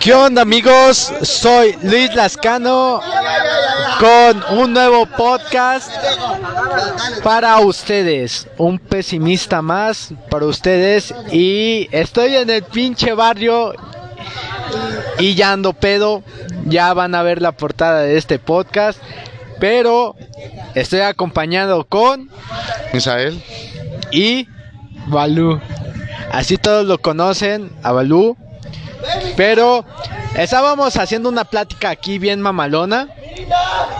¿Qué onda amigos? Soy Luis Lascano con un nuevo podcast para ustedes. Un pesimista más para ustedes y estoy en el pinche barrio y ya ando pedo. Ya van a ver la portada de este podcast. Pero estoy acompañado con Misael y Balú. Así todos lo conocen, a Balú. Pero estábamos haciendo una plática aquí bien mamalona.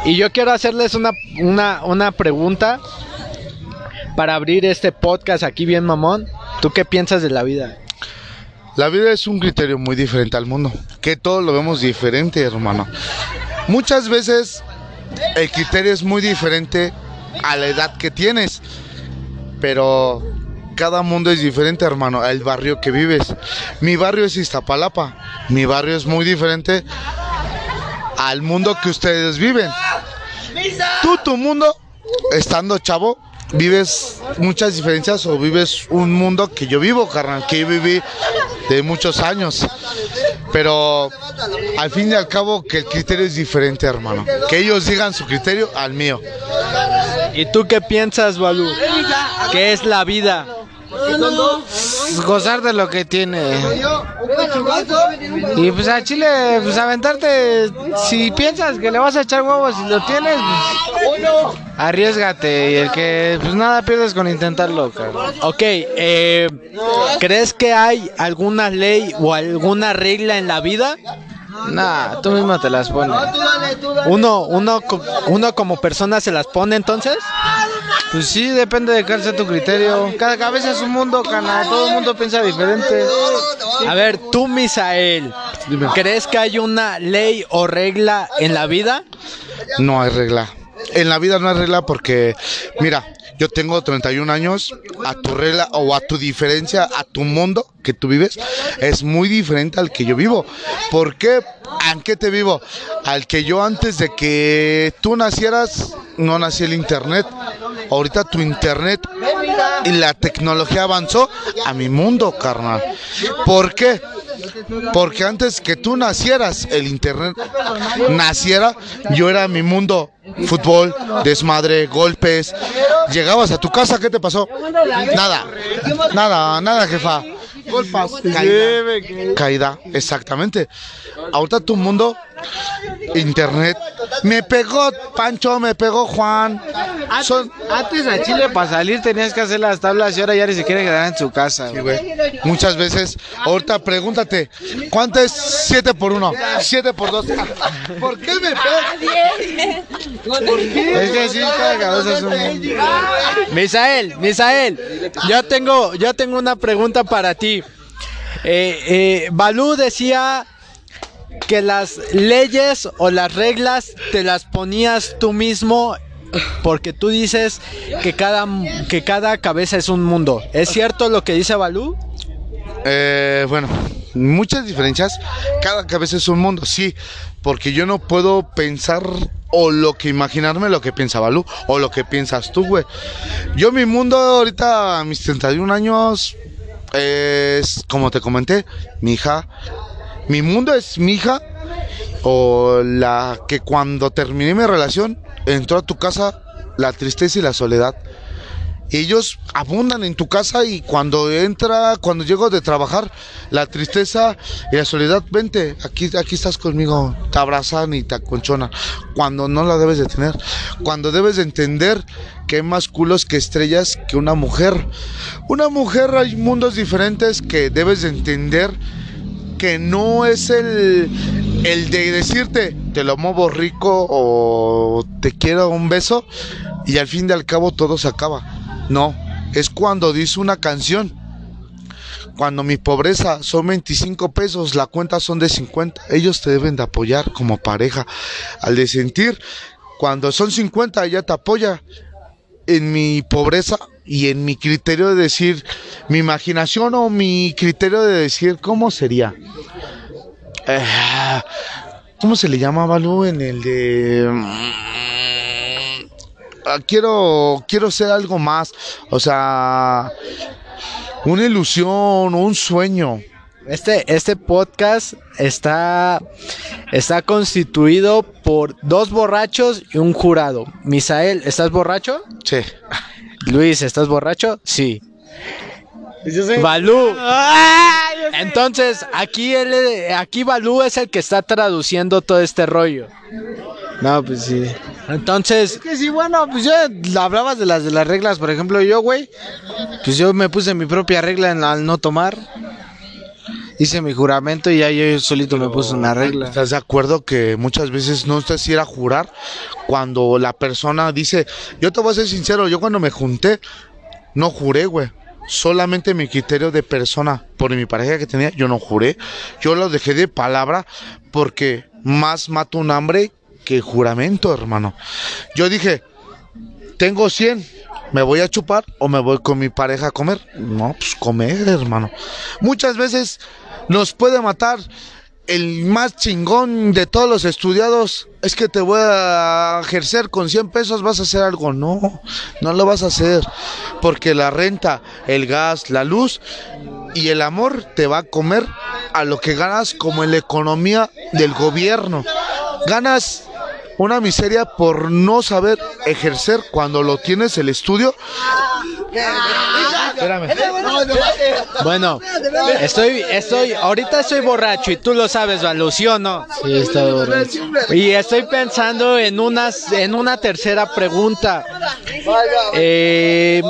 Y yo quiero hacerles una, una, una pregunta para abrir este podcast aquí bien mamón. ¿Tú qué piensas de la vida? La vida es un criterio muy diferente al mundo, que todos lo vemos diferente, hermano. Muchas veces el criterio es muy diferente a la edad que tienes, pero cada mundo es diferente, hermano, el barrio que vives. Mi barrio es Iztapalapa, mi barrio es muy diferente al mundo que ustedes viven. Tú, tu mundo, estando chavo, vives muchas diferencias o vives un mundo que yo vivo, carnal, que yo viví de muchos años. Pero al fin y al cabo que el criterio es diferente, hermano. Que ellos digan su criterio al mío. ¿Y tú qué piensas, Balú? ¿Qué es la vida? Gozar de lo que tiene. Y pues a Chile, pues aventarte, si piensas que le vas a echar huevos y lo tienes, pues arriesgate. Y el que, pues nada pierdes con intentarlo, cabrón. Ok, eh, ¿crees que hay alguna ley o alguna regla en la vida? Nah, tú mismo te las pones. Uno, uno, uno como persona se las pone entonces. Pues sí, depende de cuál sea tu criterio. Cada cabeza es un mundo, cana. Todo el mundo piensa diferente. A ver, tú, Misael, ¿crees que hay una ley o regla en la vida? No hay regla. En la vida no hay regla porque, mira, yo tengo 31 años, a tu regla o a tu diferencia, a tu mundo que tú vives, es muy diferente al que yo vivo. ¿Por qué? ¿A qué te vivo? Al que yo antes de que tú nacieras, no nací el internet. Ahorita tu internet y la tecnología avanzó a mi mundo, carnal. ¿Por qué? Porque antes que tú nacieras, el internet naciera, yo era mi mundo. Fútbol, desmadre, golpes. Llegabas a tu casa, ¿qué te pasó? Nada, nada, nada, jefa. Golpas, caída, caída, exactamente. Ahorita tu mundo, internet. Me pegó Pancho, me pegó Juan. Son, Antes a Chile para salir tenías que hacer las tablas y ahora ya ni se quiere quedar en su casa. Sí, güey. Muchas veces, ahorita pregúntate, ¿cuánto es 7 por 1? 7 por 2. ¿Por qué me pegas? Es que sí, cada cabeza es un mundo. Misael, Misael, yo tengo, yo tengo una pregunta para ti. Eh, eh, Balú decía que las leyes o las reglas te las ponías tú mismo porque tú dices que cada, que cada cabeza es un mundo. ¿Es cierto lo que dice Balú? Eh, bueno, muchas diferencias. Cada cabeza es un mundo, sí. Porque yo no puedo pensar o lo que imaginarme lo que piensa Balú o lo que piensas tú, güey. Yo mi mundo ahorita a mis 31 años es, como te comenté, mi hija. Mi mundo es mi hija o la que cuando terminé mi relación entró a tu casa la tristeza y la soledad. Ellos abundan en tu casa y cuando entra, cuando llego de trabajar, la tristeza y la soledad, vente, aquí, aquí estás conmigo, te abrazan y te aconchonan. Cuando no la debes de tener, cuando debes de entender que hay más culos que estrellas que una mujer. Una mujer hay mundos diferentes que debes de entender que no es el, el de decirte te lo muevo rico o te quiero un beso y al fin y al cabo todo se acaba. No, es cuando dice una canción. Cuando mi pobreza son 25 pesos, la cuenta son de 50. Ellos te deben de apoyar como pareja. Al de sentir, cuando son 50, ella te apoya en mi pobreza y en mi criterio de decir, mi imaginación o mi criterio de decir, ¿cómo sería? Eh, ¿Cómo se le llama, Balú? En el de... mm, ah, quiero, quiero ser algo más. O sea, una ilusión, un sueño. Este, este podcast está, está constituido por dos borrachos y un jurado. Misael, ¿estás borracho? Sí. Luis, ¿estás borracho? Sí. Balú. Entonces, aquí él, aquí Balú es el que está traduciendo todo este rollo. No, pues sí. Entonces, Es que sí, bueno, pues yo hablabas de las de las reglas, por ejemplo, yo, güey, pues yo me puse mi propia regla en al no tomar. Hice mi juramento y ya yo solito me puse una regla. ¿Estás de acuerdo que muchas veces no estás ir a jurar cuando la persona dice, yo te voy a ser sincero, yo cuando me junté, no juré, güey. Solamente mi criterio de persona por mi pareja que tenía, yo no juré. Yo lo dejé de palabra porque más mato un hambre que juramento, hermano. Yo dije, tengo 100, ¿me voy a chupar o me voy con mi pareja a comer? No, pues comer, hermano. Muchas veces nos puede matar el más chingón de todos los estudiados. Es que te voy a ejercer con 100 pesos, vas a hacer algo. No, no lo vas a hacer. Porque la renta, el gas, la luz y el amor te va a comer a lo que ganas como en la economía del gobierno. Ganas una miseria por no saber ejercer cuando lo tienes el estudio. espérame. Bueno, estoy, estoy, ahorita estoy borracho y tú lo sabes, Balú, ¿sí o no? Sí, está borracho. Y estoy pensando en unas, en una tercera pregunta. Eh,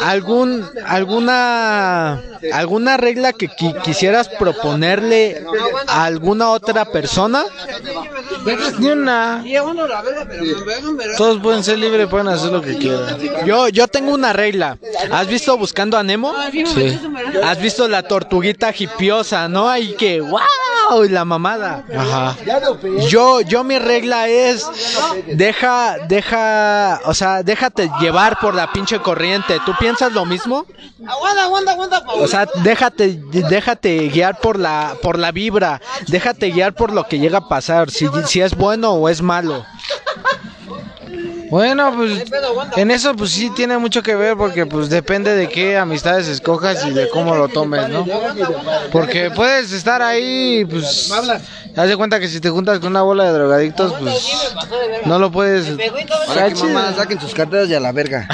algún, alguna, alguna regla que qui- quisieras proponerle a alguna otra persona? Ni una. Todos pueden ser libres, pueden hacer lo que quieran. Yo, yo tengo una regla. ¿Has visto buscando a Nemo? Sí. ¿Has visto la tortuguita hipiosa, no? Ahí que, wow, la mamada. Ajá. Yo, yo mi regla es deja, deja, o sea, déjate llevar por la pinche corriente. ¿Tú piensas lo mismo? O sea, déjate, déjate guiar por la, por la vibra, déjate guiar por lo que llega a pasar, si, si es bueno o es malo. Bueno, pues en eso pues sí tiene mucho que ver porque pues depende de qué amistades escojas y de cómo lo tomes, ¿no? Porque puedes estar ahí y pues haz de cuenta que si te juntas con una bola de drogadictos pues no lo puedes Ahora que mamá saquen sus carteras y a la verga.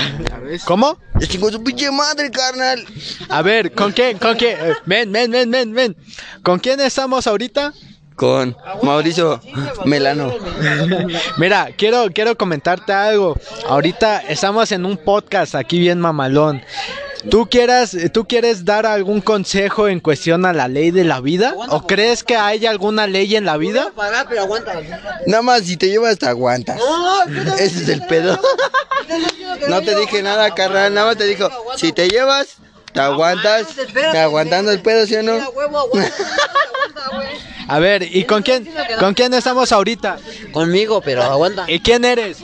¿Cómo? Es chingó su pinche madre, carnal. A ver, ¿con quién? ¿Con quién? Eh, Ven, ven, ven, ven, ven. ¿Con quién estamos ahorita? Con Mauricio Melano. Mira, quiero, quiero comentarte algo. Ahorita estamos en un podcast aquí bien mamalón. ¿Tú quieras, ¿Tú quieres dar algún consejo en cuestión a la ley de la vida? ¿O crees que hay alguna ley en la vida? Nada más, si te llevas, te aguantas. Ese es el pedo. No te dije nada, carnal. Nada más te dijo, si te llevas, te aguantas. Aguantando el pedo, ¿sí o no? A ver, ¿y con quién, con quién estamos ahorita? Conmigo, pero aguanta. ¿Y quién eres?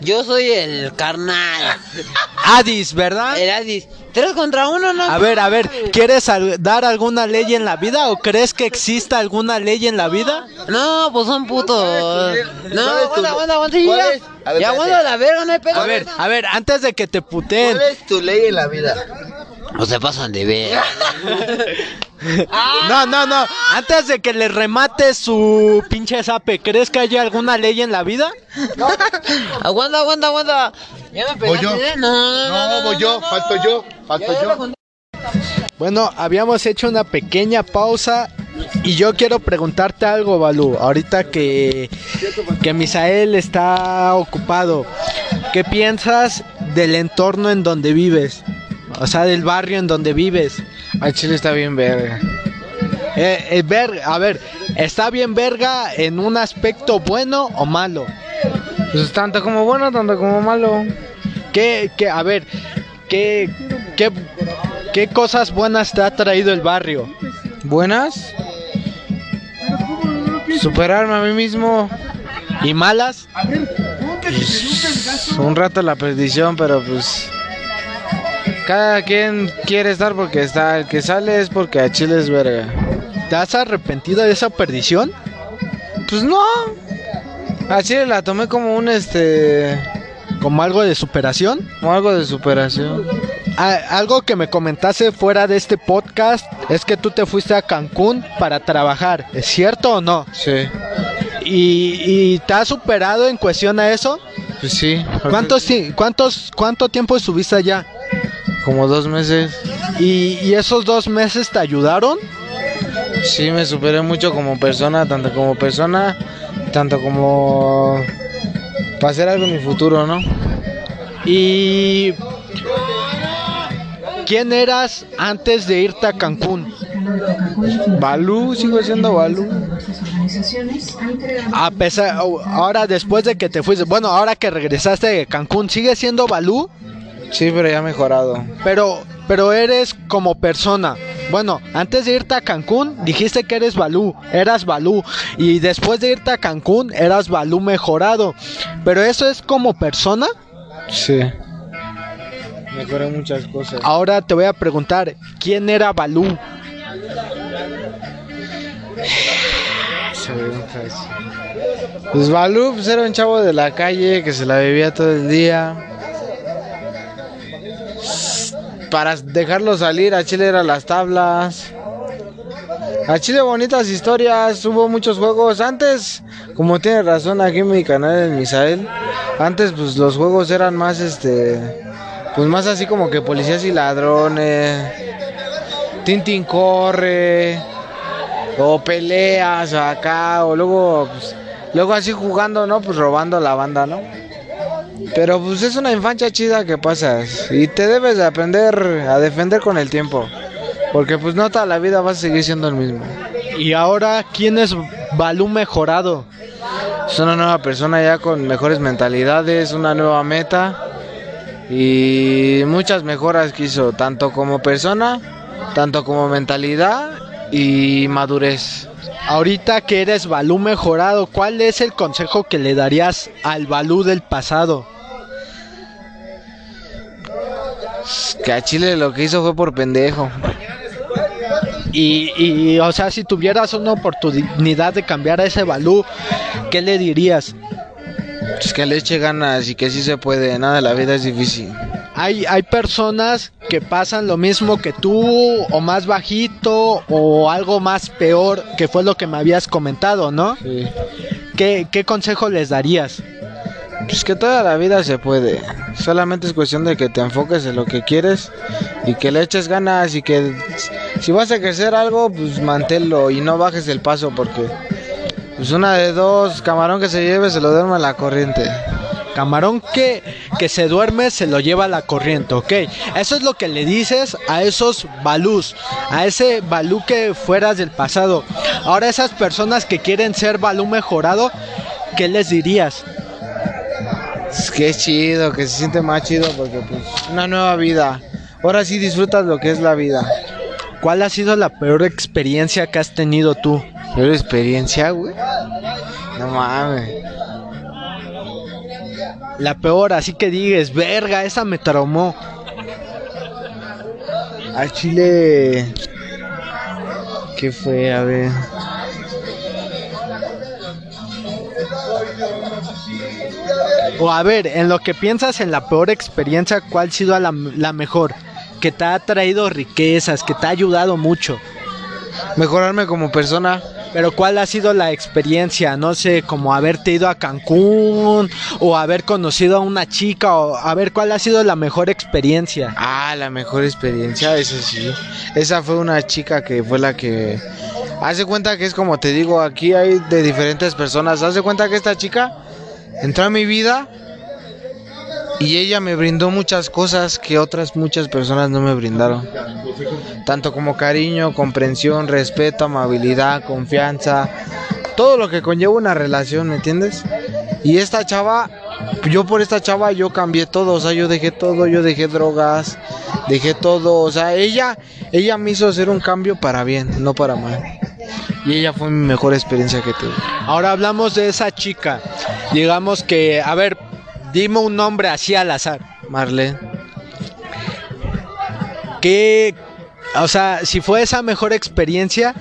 Yo soy el carnal. Adis, ¿verdad? El Adis. Tres contra uno, ¿no? A ver, a ver, ¿quieres al- dar alguna ley en la vida o crees que exista alguna ley en la vida? No, pues son putos. No, ¿Cuál es tu- aguanta, aguanta, aguanta. Ya, es? A ver, ya espérate. aguanta la verga, no hay pedo. A ver, a ver, antes de que te puteen. ¿Cuál es tu ley en la vida? No se pasan de ver. No, no, no. Antes de que le remate su pinche zape, ¿crees que haya alguna ley en la vida? aguanta, aguanta, aguanta. Ya me Voy yo. ¿eh? No, no, no, No, voy yo, no, falto no. yo, falto yo. Bueno, habíamos hecho una pequeña pausa y yo quiero preguntarte algo, Balú. Ahorita que, que Misael está ocupado, ¿qué piensas del entorno en donde vives? O sea, del barrio en donde vives. Ay, Chile está bien verga. Eh, eh, ver- a ver, ¿está bien verga en un aspecto bueno o malo? Pues tanto como bueno, tanto como malo. ¿Qué, qué, a ver, qué, qué, qué cosas buenas te ha traído el barrio? Buenas. Superarme a mí mismo. ¿Y malas? Un rato la perdición, pero pues. Cada quien quiere estar porque está. El que sale es porque a Chile es verga. ¿Te has arrepentido de esa perdición? Pues no. A Chile la tomé como un este. ¿Como algo de superación? Como algo de superación. a- algo que me comentaste fuera de este podcast es que tú te fuiste a Cancún para trabajar, ¿es cierto o no? Sí, ¿Y, y te has superado en cuestión a eso? pues sí. ¿Cuántos, cuántos, ¿Cuánto tiempo estuviste allá? Como dos meses. ¿Y, y esos dos meses te ayudaron? Sí, me superé mucho como persona, tanto como persona, tanto como para hacer algo en mi futuro, ¿no? ¿Y quién eras antes de irte a Cancún? Balú, sigo siendo Balú. A pesar, ahora después de que te fuiste, bueno, ahora que regresaste de Cancún, ¿sigues siendo Balú? Sí, pero ya he mejorado. Pero, pero eres como persona. Bueno, antes de irte a Cancún, dijiste que eres Balú, eras Balú. Y después de irte a Cancún, eras Balú mejorado. Pero eso es como persona. Sí. Mejoré muchas cosas. Ahora te voy a preguntar, ¿quién era Balú? Pues Balú pues, era un chavo de la calle que se la vivía todo el día. Para dejarlo salir a Chile eran las tablas. A Chile bonitas historias, hubo muchos juegos. Antes, como tiene razón aquí en mi canal en Misael, antes pues los juegos eran más este pues más así como que policías y ladrones. Tintin corre. O peleas acá, o luego, pues, luego así jugando, ¿no? Pues robando la banda, ¿no? Pero pues es una infancia chida que pasas y te debes de aprender a defender con el tiempo. Porque pues no toda la vida vas a seguir siendo el mismo. Y ahora, ¿quién es Balú mejorado? Es una nueva persona ya con mejores mentalidades, una nueva meta y muchas mejoras que hizo, tanto como persona, tanto como mentalidad y madurez. Ahorita que eres Balú mejorado, ¿cuál es el consejo que le darías al Balú del pasado? Que a Chile lo que hizo fue por pendejo. Y, y, o sea, si tuvieras una oportunidad de cambiar a ese Balú, ¿qué le dirías? Pues que le eche ganas y que sí se puede, nada la vida es difícil. Hay, hay personas que pasan lo mismo que tú, o más bajito, o algo más peor, que fue lo que me habías comentado, ¿no? Sí. ¿Qué, qué consejo les darías? Pues que toda la vida se puede. Solamente es cuestión de que te enfoques en lo que quieres y que le eches ganas y que si vas a crecer algo, pues manténlo y no bajes el paso porque pues una de dos, camarón que se lleve se lo duerme en la corriente. Camarón que, que se duerme se lo lleva a la corriente, ¿ok? Eso es lo que le dices a esos balús, a ese balú que fueras del pasado. Ahora esas personas que quieren ser balú mejorado, ¿qué les dirías? Es chido, que se siente más chido porque pues una nueva vida. Ahora sí disfrutas lo que es la vida. ¿Cuál ha sido la peor experiencia que has tenido tú? Peor experiencia, güey. No mames. La peor, así que digas, verga, esa me traumó. A Chile. ¿Qué fue? A ver. O a ver, en lo que piensas en la peor experiencia, ¿cuál ha sido la, la mejor? Que te ha traído riquezas, que te ha ayudado mucho. Mejorarme como persona. Pero ¿cuál ha sido la experiencia? No sé, como haberte ido a Cancún o haber conocido a una chica o a ver cuál ha sido la mejor experiencia. Ah, la mejor experiencia, eso sí. Esa fue una chica que fue la que... Hace cuenta que es como te digo, aquí hay de diferentes personas. Hace cuenta que esta chica entró a mi vida y ella me brindó muchas cosas que otras muchas personas no me brindaron. Tanto como cariño, comprensión, respeto, amabilidad, confianza, todo lo que conlleva una relación, ¿me entiendes? Y esta chava, yo por esta chava yo cambié todo, o sea, yo dejé todo, yo dejé drogas, dejé todo, o sea, ella ella me hizo hacer un cambio para bien, no para mal. Y ella fue mi mejor experiencia que tuve. Ahora hablamos de esa chica. Digamos que, a ver, dime un nombre así al azar. Marlene. ¿Qué, o sea, si fue esa mejor experiencia,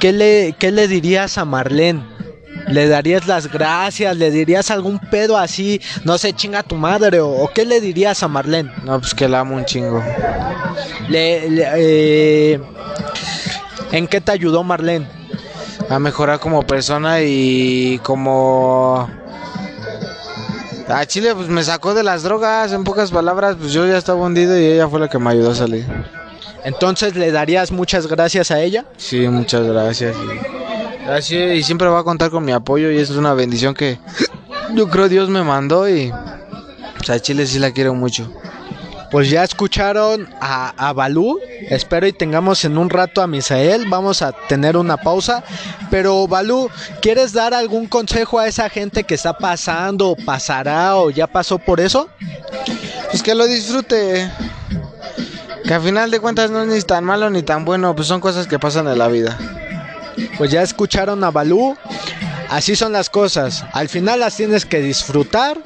¿qué le, qué le dirías a Marlene? le darías las gracias, le dirías algún pedo así, no sé, chinga tu madre, o, o qué le dirías a Marlene. No, pues que la amo un chingo. Le, le- eh, ¿En qué te ayudó Marlene? A mejorar como persona y como... A Chile pues me sacó de las drogas, en pocas palabras, pues yo ya estaba hundido y ella fue la que me ayudó a salir. Entonces le darías muchas gracias a ella. Sí, muchas gracias. y- Gracias y siempre va a contar con mi apoyo y es una bendición que yo creo Dios me mandó y pues, a Chile sí la quiero mucho. Pues ya escucharon a, a Balú. Espero y tengamos en un rato a Misael. Vamos a tener una pausa. Pero Balú, ¿quieres dar algún consejo a esa gente que está pasando, o pasará o ya pasó por eso? Pues que lo disfrute. Que al final de cuentas no es ni tan malo ni tan bueno, pues son cosas que pasan en la vida. Pues ya escucharon a Balú. Así son las cosas. Al final las tienes que disfrutar.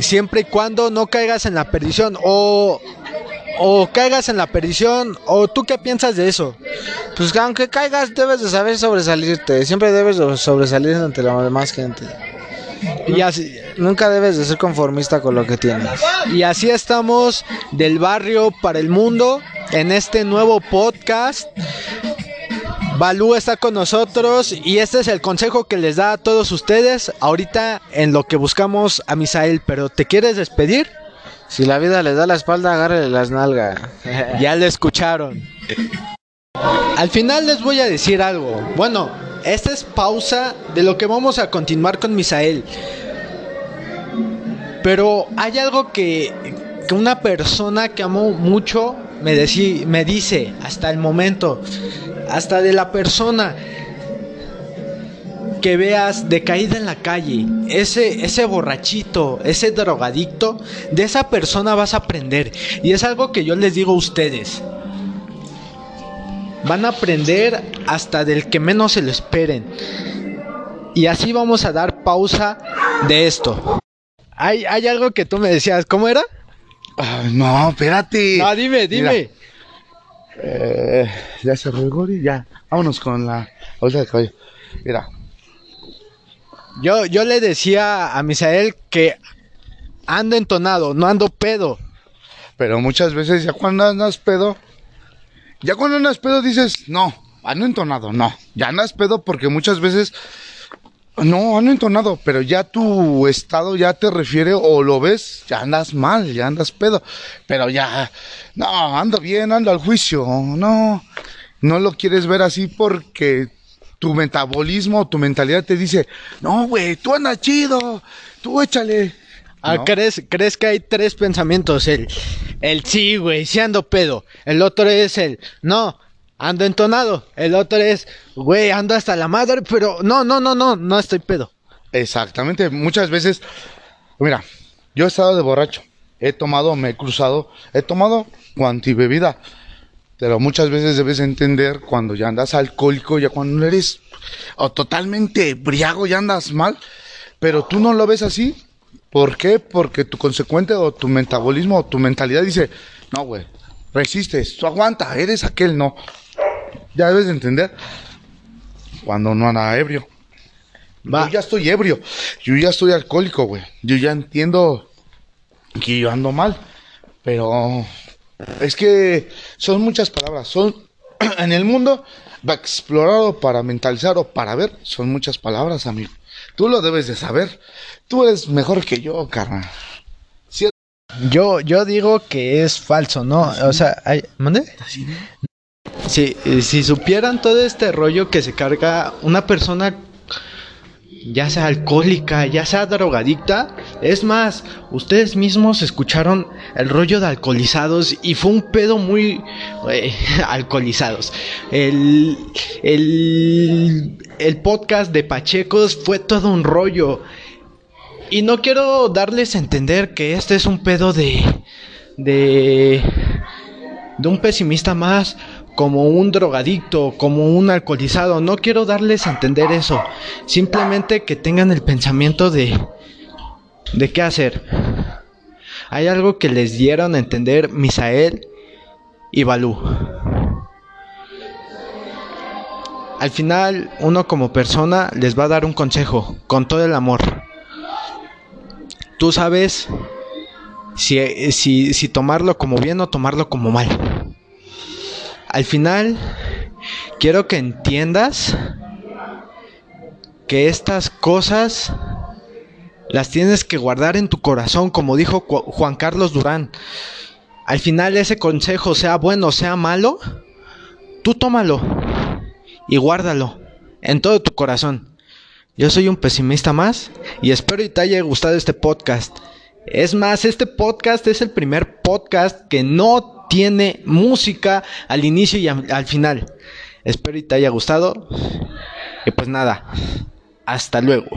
Siempre y cuando no caigas en la perdición. O, o caigas en la perdición. ¿O tú qué piensas de eso? Pues que aunque caigas debes de saber sobresalirte, siempre debes de sobresalir ante la demás gente. Y así, Nunca debes de ser conformista con lo que tienes. Y así estamos del barrio para el mundo en este nuevo podcast. Balú está con nosotros y este es el consejo que les da a todos ustedes ahorita en lo que buscamos a Misael. Pero ¿te quieres despedir? Si la vida les da la espalda, agárrele las nalgas. Ya lo escucharon. Al final les voy a decir algo. Bueno, esta es pausa de lo que vamos a continuar con Misael. Pero hay algo que, que una persona que amo mucho me, deci- me dice hasta el momento. Hasta de la persona que veas decaída en la calle, ese, ese borrachito, ese drogadicto, de esa persona vas a aprender. Y es algo que yo les digo a ustedes. Van a aprender hasta del que menos se lo esperen. Y así vamos a dar pausa de esto. Hay, hay algo que tú me decías, ¿cómo era? Ay, no, espérate. No, dime, Mira, dime. Eh, ya se el ya. Vámonos con la bolsa de caballo. Mira, Yo, yo le decía a Misael que ando entonado, no ando pedo. pero muchas veces ya cuando andas pedo, ya cuando andas pedo dices, no, ando entonado, no. Ya andas pedo porque muchas veces, no, ando entonado, pero ya tu estado ya te refiere o lo ves, ya andas mal, ya andas pedo. Pero ya, no, ando bien, ando al juicio, no. No lo quieres ver así porque tu metabolismo, tu mentalidad te dice, no, güey, tú andas chido, tú échale. Ah, ¿No? ¿crees, ¿Crees que hay tres pensamientos? El, el sí, güey, sí ando pedo. El otro es el no, ando entonado. El otro es, güey, ando hasta la madre, pero no, no, no, no, no estoy pedo. Exactamente, muchas veces, mira, yo he estado de borracho, he tomado, me he cruzado, he tomado cuanti bebida, pero muchas veces debes entender cuando ya andas alcohólico, ya cuando eres o totalmente briago, ya andas mal, pero tú no lo ves así. ¿Por qué? Porque tu consecuente o tu metabolismo o tu mentalidad dice, no, güey, resistes, tú aguanta, eres aquel, no. Ya debes de entender cuando no anda ebrio. Va. Yo ya estoy ebrio, yo ya estoy alcohólico, güey. Yo ya entiendo que yo ando mal, pero es que son muchas palabras. Son en el mundo para explorar o para mentalizar o para ver, son muchas palabras, amigo. Tú lo debes de saber. Tú eres mejor que yo, carnal. Yo, yo digo que es falso, ¿no? O sea, hay... ¿mande? Si, supieran todo este rollo que se carga una persona, ya sea alcohólica, ya sea drogadicta, es más, ustedes mismos escucharon el rollo de alcoholizados y fue un pedo muy alcoholizados. El, el, el podcast de Pachecos fue todo un rollo. Y no quiero darles a entender que este es un pedo de. de. de un pesimista más, como un drogadicto, como un alcoholizado. No quiero darles a entender eso. Simplemente que tengan el pensamiento de. de qué hacer. Hay algo que les dieron a entender Misael y Balú. al final uno como persona les va a dar un consejo con todo el amor. Tú sabes si, si, si tomarlo como bien o tomarlo como mal. Al final, quiero que entiendas que estas cosas las tienes que guardar en tu corazón, como dijo Juan Carlos Durán. Al final ese consejo, sea bueno o sea malo, tú tómalo y guárdalo en todo tu corazón. Yo soy un pesimista más y espero que te haya gustado este podcast. Es más, este podcast es el primer podcast que no tiene música al inicio y al final. Espero que te haya gustado. Y pues nada, hasta luego.